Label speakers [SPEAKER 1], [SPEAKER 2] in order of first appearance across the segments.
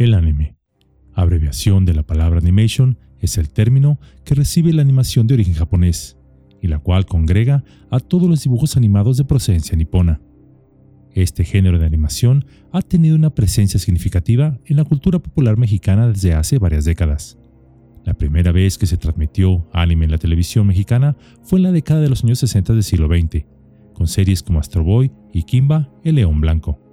[SPEAKER 1] El anime, abreviación de la palabra animation, es el término que recibe la animación de origen japonés, y la cual congrega a todos los dibujos animados de procedencia nipona. Este género de animación ha tenido una presencia significativa en la cultura popular mexicana desde hace varias décadas. La primera vez que se transmitió anime en la televisión mexicana fue en la década de los años 60 del siglo XX, con series como Astro Boy y Kimba, el León Blanco.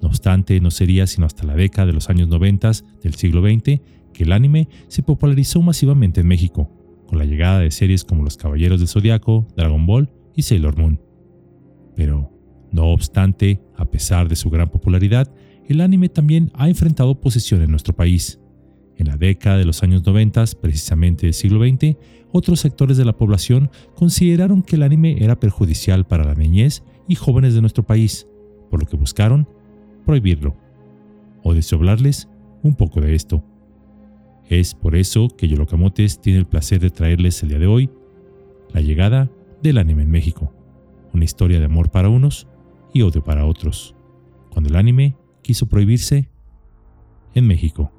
[SPEAKER 1] No obstante, no sería sino hasta la década de los años 90 del siglo XX que el anime se popularizó masivamente en México, con la llegada de series como Los Caballeros del Zodiaco, Dragon Ball y Sailor Moon. Pero, no obstante, a pesar de su gran popularidad, el anime también ha enfrentado oposición en nuestro país. En la década de los años 90, precisamente del siglo XX, otros sectores de la población consideraron que el anime era perjudicial para la niñez y jóvenes de nuestro país, por lo que buscaron prohibirlo, o desoblarles un poco de esto. Es por eso que Yolocamotes tiene el placer de traerles el día de hoy la llegada del anime en México, una historia de amor para unos y odio para otros, cuando el anime quiso prohibirse en México.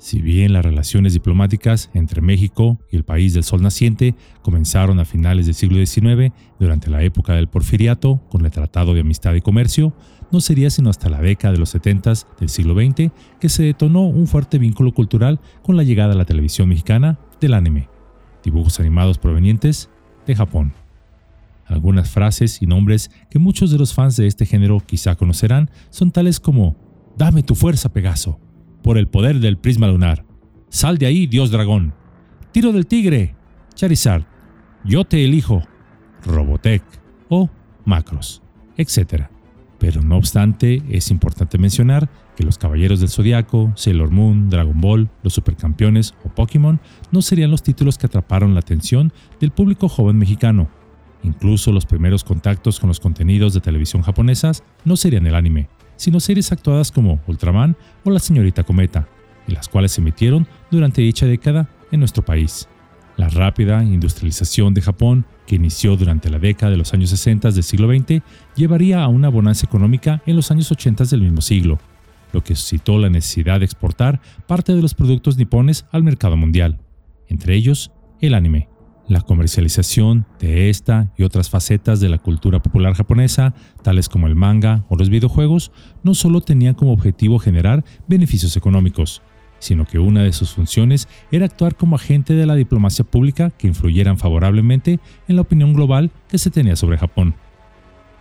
[SPEAKER 1] Si bien las relaciones diplomáticas entre México y el país del sol naciente comenzaron a finales del siglo XIX, durante la época del porfiriato, con el Tratado de Amistad y Comercio, no sería sino hasta la década de los 70 del siglo XX que se detonó un fuerte vínculo cultural con la llegada a la televisión mexicana del anime, dibujos animados provenientes de Japón. Algunas frases y nombres que muchos de los fans de este género quizá conocerán son tales como Dame tu fuerza, Pegaso por el poder del prisma lunar. Sal de ahí, dios dragón. Tiro del tigre. Charizard. Yo te elijo. Robotech o Macros, etc. Pero no obstante, es importante mencionar que los Caballeros del Zodiaco, Sailor Moon, Dragon Ball, los Supercampeones o Pokémon no serían los títulos que atraparon la atención del público joven mexicano. Incluso los primeros contactos con los contenidos de televisión japonesas no serían el anime, sino series actuadas como Ultraman o La Señorita Cometa, y las cuales se emitieron durante dicha década en nuestro país. La rápida industrialización de Japón, que inició durante la década de los años 60 del siglo XX, llevaría a una bonanza económica en los años 80 del mismo siglo, lo que suscitó la necesidad de exportar parte de los productos nipones al mercado mundial, entre ellos el anime. La comercialización de esta y otras facetas de la cultura popular japonesa, tales como el manga o los videojuegos, no solo tenían como objetivo generar beneficios económicos, sino que una de sus funciones era actuar como agente de la diplomacia pública que influyeran favorablemente en la opinión global que se tenía sobre Japón.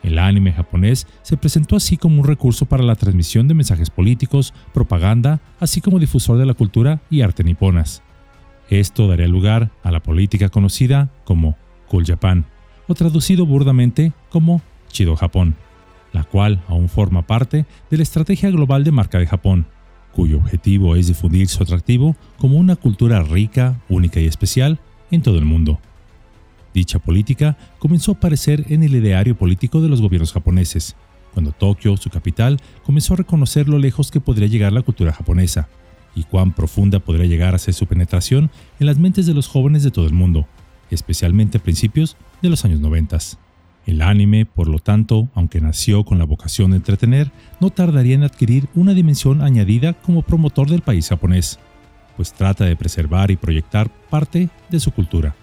[SPEAKER 1] El anime japonés se presentó así como un recurso para la transmisión de mensajes políticos, propaganda, así como difusor de la cultura y arte niponas. Esto daría lugar a la política conocida como Cool Japan, o traducido burdamente como Chido Japón, la cual aún forma parte de la estrategia global de marca de Japón, cuyo objetivo es difundir su atractivo como una cultura rica, única y especial en todo el mundo. Dicha política comenzó a aparecer en el ideario político de los gobiernos japoneses, cuando Tokio, su capital, comenzó a reconocer lo lejos que podría llegar la cultura japonesa, y cuán profunda podría llegar a ser su penetración en las mentes de los jóvenes de todo el mundo, especialmente a principios de los años 90. El anime, por lo tanto, aunque nació con la vocación de entretener, no tardaría en adquirir una dimensión añadida como promotor del país japonés, pues trata de preservar y proyectar parte de su cultura.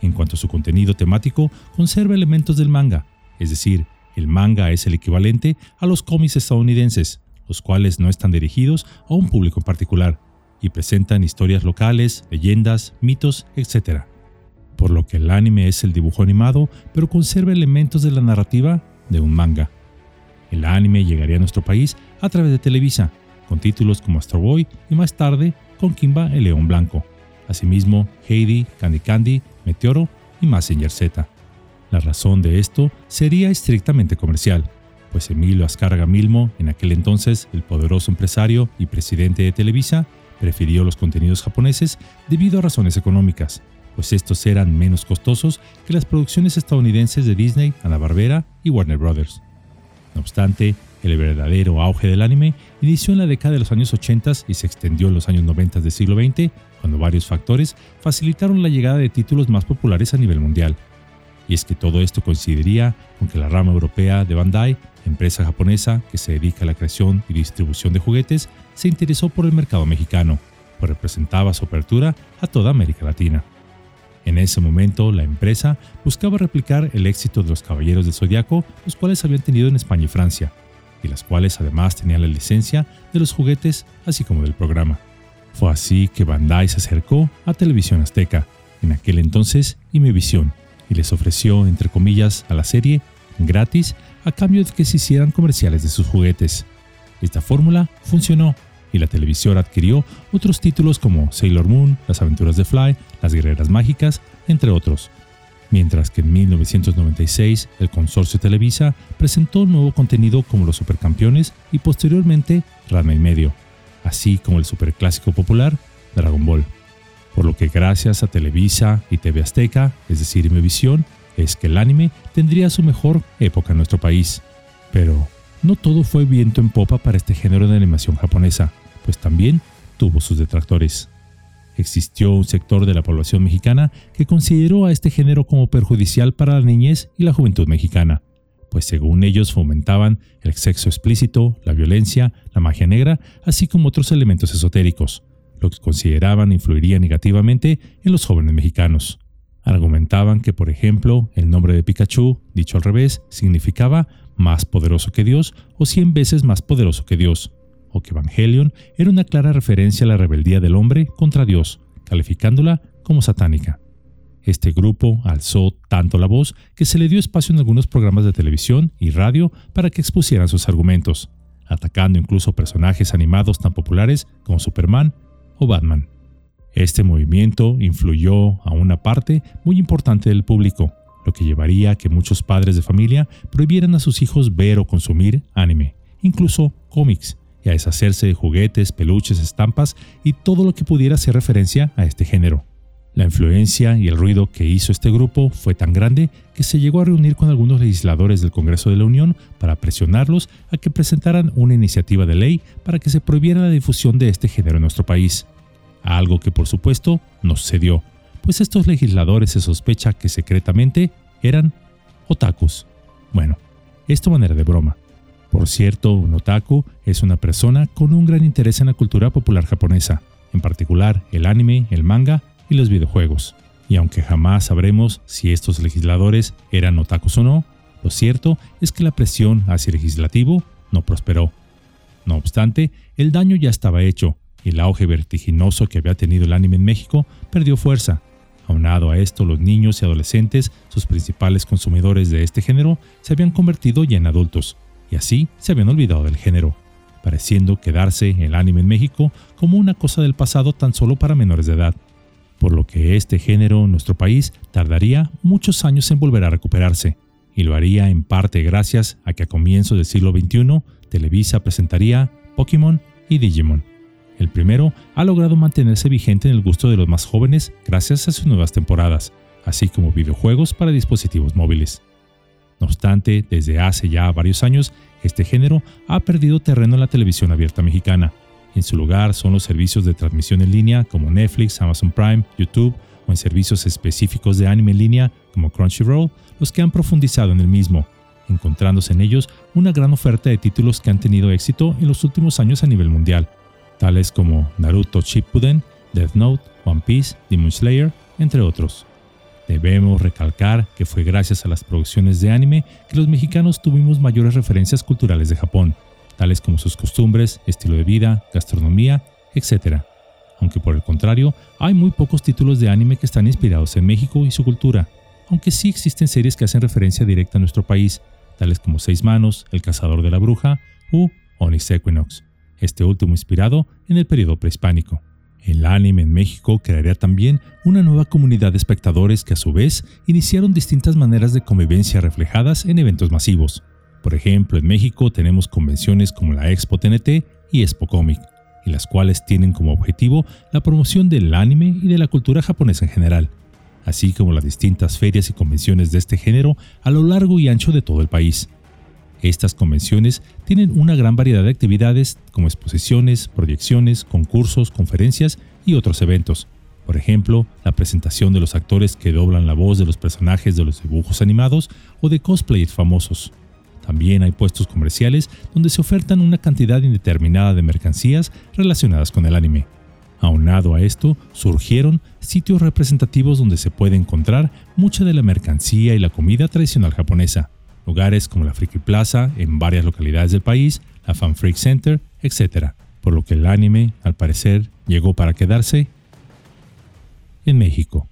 [SPEAKER 1] En cuanto a su contenido temático, conserva elementos del manga, es decir, el manga es el equivalente a los cómics estadounidenses, los cuales no están dirigidos a un público en particular y presentan historias locales, leyendas, mitos, etc. Por lo que el anime es el dibujo animado, pero conserva elementos de la narrativa de un manga. El anime llegaría a nuestro país a través de Televisa, con títulos como Astro Boy y más tarde con Kimba el León Blanco. Asimismo, Heidi, Candy Candy, Meteoro y Massinger Z. La razón de esto sería estrictamente comercial, pues Emilio Azcárraga Milmo, en aquel entonces el poderoso empresario y presidente de Televisa, prefirió los contenidos japoneses debido a razones económicas, pues estos eran menos costosos que las producciones estadounidenses de Disney, Hanna-Barbera y Warner Brothers. No obstante, el verdadero auge del anime inició en la década de los años 80 y se extendió en los años 90 del siglo XX, cuando varios factores facilitaron la llegada de títulos más populares a nivel mundial, y es que todo esto coincidiría con que la rama europea de Bandai empresa japonesa que se dedica a la creación y distribución de juguetes, se interesó por el mercado mexicano, pues representaba su apertura a toda América Latina. En ese momento, la empresa buscaba replicar el éxito de los Caballeros del Zodiaco, los cuales habían tenido en España y Francia, y las cuales además tenían la licencia de los juguetes, así como del programa. Fue así que Bandai se acercó a Televisión Azteca, en aquel entonces Imevisión, y les ofreció, entre comillas, a la serie gratis a cambio de que se hicieran comerciales de sus juguetes. Esta fórmula funcionó y la televisora adquirió otros títulos como Sailor Moon, Las aventuras de Fly, Las guerreras mágicas, entre otros. Mientras que en 1996 el consorcio Televisa presentó nuevo contenido como Los Supercampeones y posteriormente Rama y Medio, así como el superclásico popular Dragon Ball. Por lo que gracias a Televisa y TV Azteca, es decir, Imevisión, es que el anime tendría su mejor época en nuestro país. Pero no todo fue viento en popa para este género de animación japonesa, pues también tuvo sus detractores. Existió un sector de la población mexicana que consideró a este género como perjudicial para la niñez y la juventud mexicana, pues según ellos fomentaban el sexo explícito, la violencia, la magia negra, así como otros elementos esotéricos, lo que consideraban influiría negativamente en los jóvenes mexicanos. Argumentaban que, por ejemplo, el nombre de Pikachu, dicho al revés, significaba más poderoso que Dios o cien veces más poderoso que Dios, o que Evangelion era una clara referencia a la rebeldía del hombre contra Dios, calificándola como satánica. Este grupo alzó tanto la voz que se le dio espacio en algunos programas de televisión y radio para que expusieran sus argumentos, atacando incluso personajes animados tan populares como Superman o Batman. Este movimiento influyó a una parte muy importante del público, lo que llevaría a que muchos padres de familia prohibieran a sus hijos ver o consumir anime, incluso cómics, y a deshacerse de juguetes, peluches, estampas y todo lo que pudiera hacer referencia a este género. La influencia y el ruido que hizo este grupo fue tan grande que se llegó a reunir con algunos legisladores del Congreso de la Unión para presionarlos a que presentaran una iniciativa de ley para que se prohibiera la difusión de este género en nuestro país algo que por supuesto no sucedió, pues estos legisladores se sospecha que secretamente eran otakus. Bueno, esto manera de broma. Por cierto, un otaku es una persona con un gran interés en la cultura popular japonesa, en particular el anime, el manga y los videojuegos. Y aunque jamás sabremos si estos legisladores eran otakus o no, lo cierto es que la presión hacia el legislativo no prosperó. No obstante, el daño ya estaba hecho y el auge vertiginoso que había tenido el anime en México perdió fuerza. Aunado a esto, los niños y adolescentes, sus principales consumidores de este género, se habían convertido ya en adultos, y así se habían olvidado del género, pareciendo quedarse el anime en México como una cosa del pasado tan solo para menores de edad, por lo que este género en nuestro país tardaría muchos años en volver a recuperarse, y lo haría en parte gracias a que a comienzos del siglo XXI Televisa presentaría Pokémon y Digimon. El primero ha logrado mantenerse vigente en el gusto de los más jóvenes gracias a sus nuevas temporadas, así como videojuegos para dispositivos móviles. No obstante, desde hace ya varios años, este género ha perdido terreno en la televisión abierta mexicana. En su lugar son los servicios de transmisión en línea como Netflix, Amazon Prime, YouTube o en servicios específicos de anime en línea como Crunchyroll los que han profundizado en el mismo, encontrándose en ellos una gran oferta de títulos que han tenido éxito en los últimos años a nivel mundial tales como Naruto Shippuden, Death Note, One Piece, Demon Slayer, entre otros. Debemos recalcar que fue gracias a las producciones de anime que los mexicanos tuvimos mayores referencias culturales de Japón, tales como sus costumbres, estilo de vida, gastronomía, etc. Aunque por el contrario, hay muy pocos títulos de anime que están inspirados en México y su cultura, aunque sí existen series que hacen referencia directa a nuestro país, tales como Seis Manos, El Cazador de la Bruja u Onyx Equinox este último inspirado en el periodo prehispánico. El anime en México crearía también una nueva comunidad de espectadores que a su vez iniciaron distintas maneras de convivencia reflejadas en eventos masivos. Por ejemplo, en México tenemos convenciones como la Expo TNT y Expo Comic, y las cuales tienen como objetivo la promoción del anime y de la cultura japonesa en general, así como las distintas ferias y convenciones de este género a lo largo y ancho de todo el país. Estas convenciones tienen una gran variedad de actividades como exposiciones, proyecciones, concursos, conferencias y otros eventos. Por ejemplo, la presentación de los actores que doblan la voz de los personajes de los dibujos animados o de cosplayers famosos. También hay puestos comerciales donde se ofertan una cantidad indeterminada de mercancías relacionadas con el anime. Aunado a esto, surgieron sitios representativos donde se puede encontrar mucha de la mercancía y la comida tradicional japonesa, lugares como la Friki Plaza en varias localidades del país, la Fan Freak Center, etc. Por lo que el anime, al parecer, llegó para quedarse en México.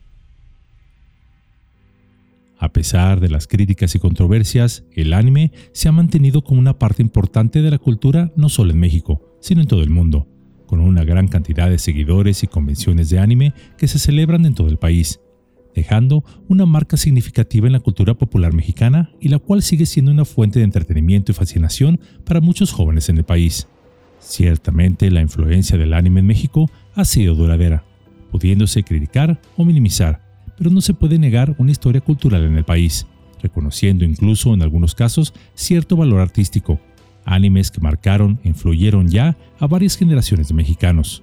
[SPEAKER 1] A pesar de las críticas y controversias, el anime se ha mantenido como una parte importante de la cultura no solo en México, sino en todo el mundo, con una gran cantidad de seguidores y convenciones de anime que se celebran en todo el país, dejando una marca significativa en la cultura popular mexicana y la cual sigue siendo una fuente de entretenimiento y fascinación para muchos jóvenes en el país. Ciertamente la influencia del anime en México ha sido duradera, pudiéndose criticar o minimizar, pero no se puede negar una historia cultural en el país, reconociendo incluso en algunos casos cierto valor artístico, animes que marcaron e influyeron ya a varias generaciones de mexicanos.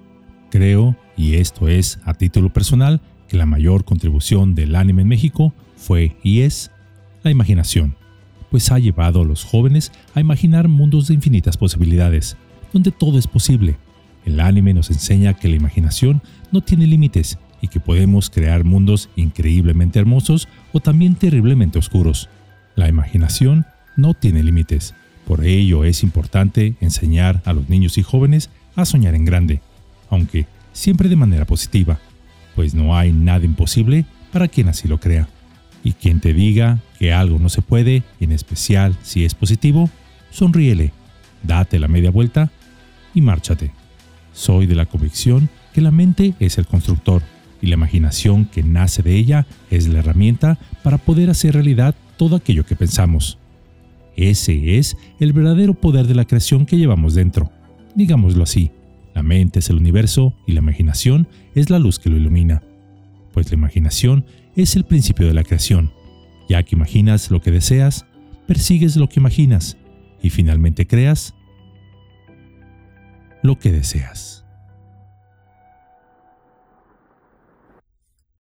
[SPEAKER 1] Creo, y esto es a título personal, que la mayor contribución del anime en México fue y es la imaginación, pues ha llevado a los jóvenes a imaginar mundos de infinitas posibilidades, donde todo es posible. El anime nos enseña que la imaginación no tiene límites y que podemos crear mundos increíblemente hermosos o también terriblemente oscuros. La imaginación no tiene límites. Por ello es importante enseñar a los niños y jóvenes a soñar en grande, aunque siempre de manera positiva, pues no hay nada imposible para quien así lo crea. Y quien te diga que algo no se puede, en especial si es positivo, sonríele, date la media vuelta y márchate. Soy de la convicción que la mente es el constructor y la imaginación que nace de ella es la herramienta para poder hacer realidad todo aquello que pensamos. Ese es el verdadero poder de la creación que llevamos dentro. Digámoslo así, la mente es el universo y la imaginación es la luz que lo ilumina. Pues la imaginación es el principio de la creación. Ya que imaginas lo que deseas, persigues lo que imaginas y finalmente creas lo que deseas.